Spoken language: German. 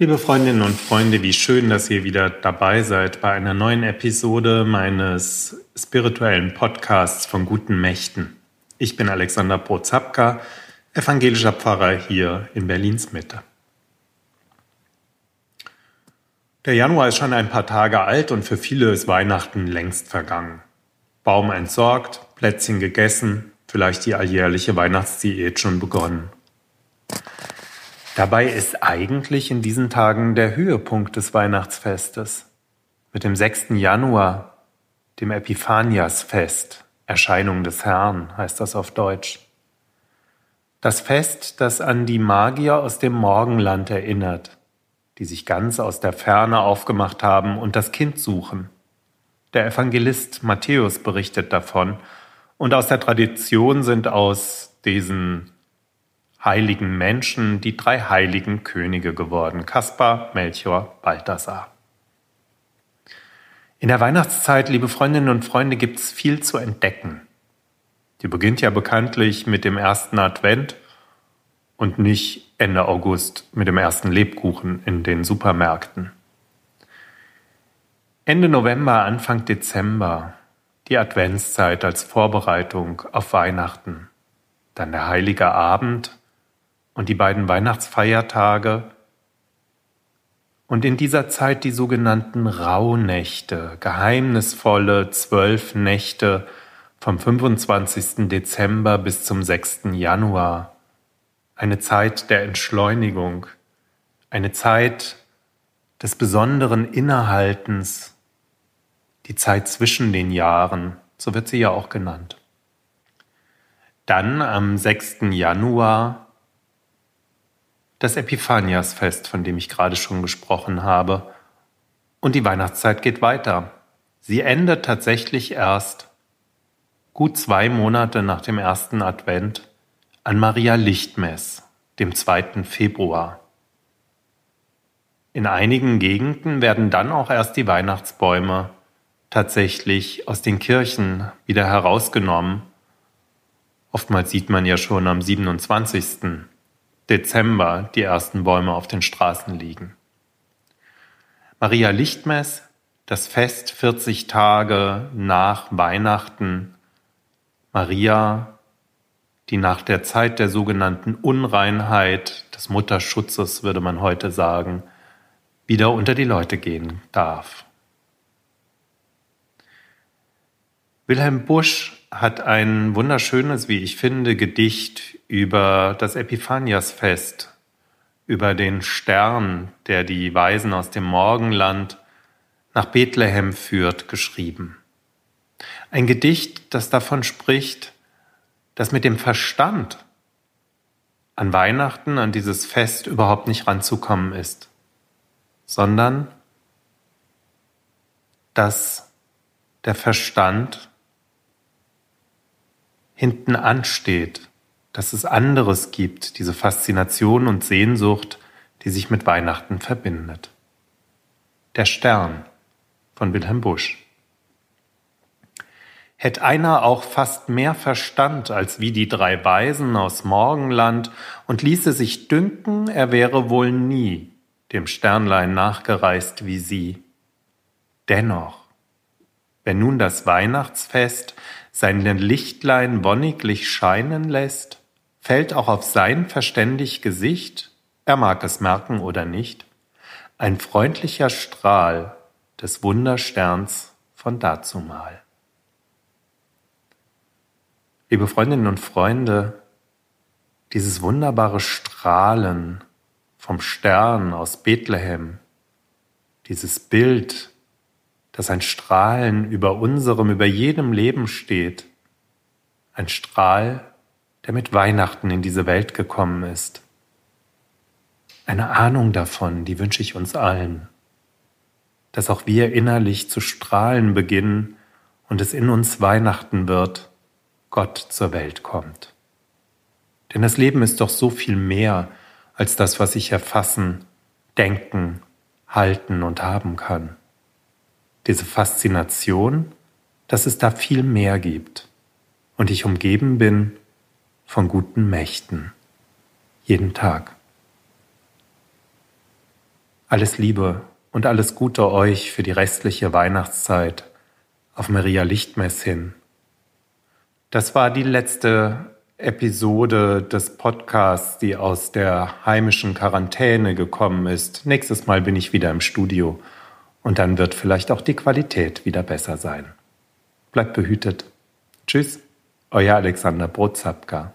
Liebe Freundinnen und Freunde, wie schön, dass ihr wieder dabei seid bei einer neuen Episode meines spirituellen Podcasts von guten Mächten. Ich bin Alexander Prozapka, evangelischer Pfarrer hier in Berlins Mitte. Der Januar ist schon ein paar Tage alt und für viele ist Weihnachten längst vergangen. Baum entsorgt, Plätzchen gegessen, vielleicht die alljährliche Weihnachtsdiät schon begonnen. Dabei ist eigentlich in diesen Tagen der Höhepunkt des Weihnachtsfestes. Mit dem 6. Januar, dem Epiphaniasfest, Erscheinung des Herrn heißt das auf Deutsch. Das Fest, das an die Magier aus dem Morgenland erinnert, die sich ganz aus der Ferne aufgemacht haben und das Kind suchen. Der Evangelist Matthäus berichtet davon, und aus der Tradition sind aus diesen heiligen Menschen die drei heiligen Könige geworden, Kaspar, Melchior, Balthasar. In der Weihnachtszeit, liebe Freundinnen und Freunde, gibt es viel zu entdecken. Die beginnt ja bekanntlich mit dem ersten Advent und nicht Ende August mit dem ersten Lebkuchen in den Supermärkten. Ende November, Anfang Dezember, die Adventszeit als Vorbereitung auf Weihnachten, dann der heilige Abend und die beiden Weihnachtsfeiertage und in dieser Zeit die sogenannten Rauhnächte, geheimnisvolle zwölf Nächte vom 25. Dezember bis zum 6. Januar, eine Zeit der Entschleunigung, eine Zeit des besonderen Innehaltens, die Zeit zwischen den Jahren, so wird sie ja auch genannt. Dann am 6. Januar das Epiphaniasfest, von dem ich gerade schon gesprochen habe. Und die Weihnachtszeit geht weiter. Sie endet tatsächlich erst gut zwei Monate nach dem ersten Advent an Maria Lichtmess, dem 2. Februar. In einigen Gegenden werden dann auch erst die Weihnachtsbäume tatsächlich aus den Kirchen wieder herausgenommen. Oftmals sieht man ja schon am 27. Dezember die ersten Bäume auf den Straßen liegen. Maria Lichtmess, das Fest 40 Tage nach Weihnachten. Maria, die nach der Zeit der sogenannten Unreinheit, des Mutterschutzes würde man heute sagen, wieder unter die Leute gehen darf. Wilhelm Busch hat ein wunderschönes, wie ich finde, Gedicht über das Epiphaniasfest, über den Stern, der die Weisen aus dem Morgenland nach Bethlehem führt, geschrieben. Ein Gedicht, das davon spricht, dass mit dem Verstand an Weihnachten, an dieses Fest überhaupt nicht ranzukommen ist, sondern dass der Verstand hinten ansteht, dass es anderes gibt, diese Faszination und Sehnsucht, die sich mit Weihnachten verbindet. Der Stern von Wilhelm Busch. Hätt einer auch fast mehr Verstand als wie die drei Weisen aus Morgenland und ließe sich dünken, er wäre wohl nie dem Sternlein nachgereist wie sie. Dennoch, wenn nun das Weihnachtsfest sein Lichtlein wonniglich scheinen lässt, fällt auch auf sein verständig Gesicht, er mag es merken oder nicht, ein freundlicher Strahl des Wundersterns von dazumal. Liebe Freundinnen und Freunde, dieses wunderbare Strahlen vom Stern aus Bethlehem, dieses Bild dass ein Strahlen über unserem, über jedem Leben steht. Ein Strahl, der mit Weihnachten in diese Welt gekommen ist. Eine Ahnung davon, die wünsche ich uns allen. Dass auch wir innerlich zu strahlen beginnen und es in uns Weihnachten wird, Gott zur Welt kommt. Denn das Leben ist doch so viel mehr als das, was ich erfassen, denken, halten und haben kann diese Faszination, dass es da viel mehr gibt und ich umgeben bin von guten Mächten. Jeden Tag. Alles Liebe und alles Gute euch für die restliche Weihnachtszeit auf Maria Lichtmess hin. Das war die letzte Episode des Podcasts, die aus der heimischen Quarantäne gekommen ist. Nächstes Mal bin ich wieder im Studio und dann wird vielleicht auch die Qualität wieder besser sein. Bleibt behütet. Tschüss, euer Alexander Brotzapka.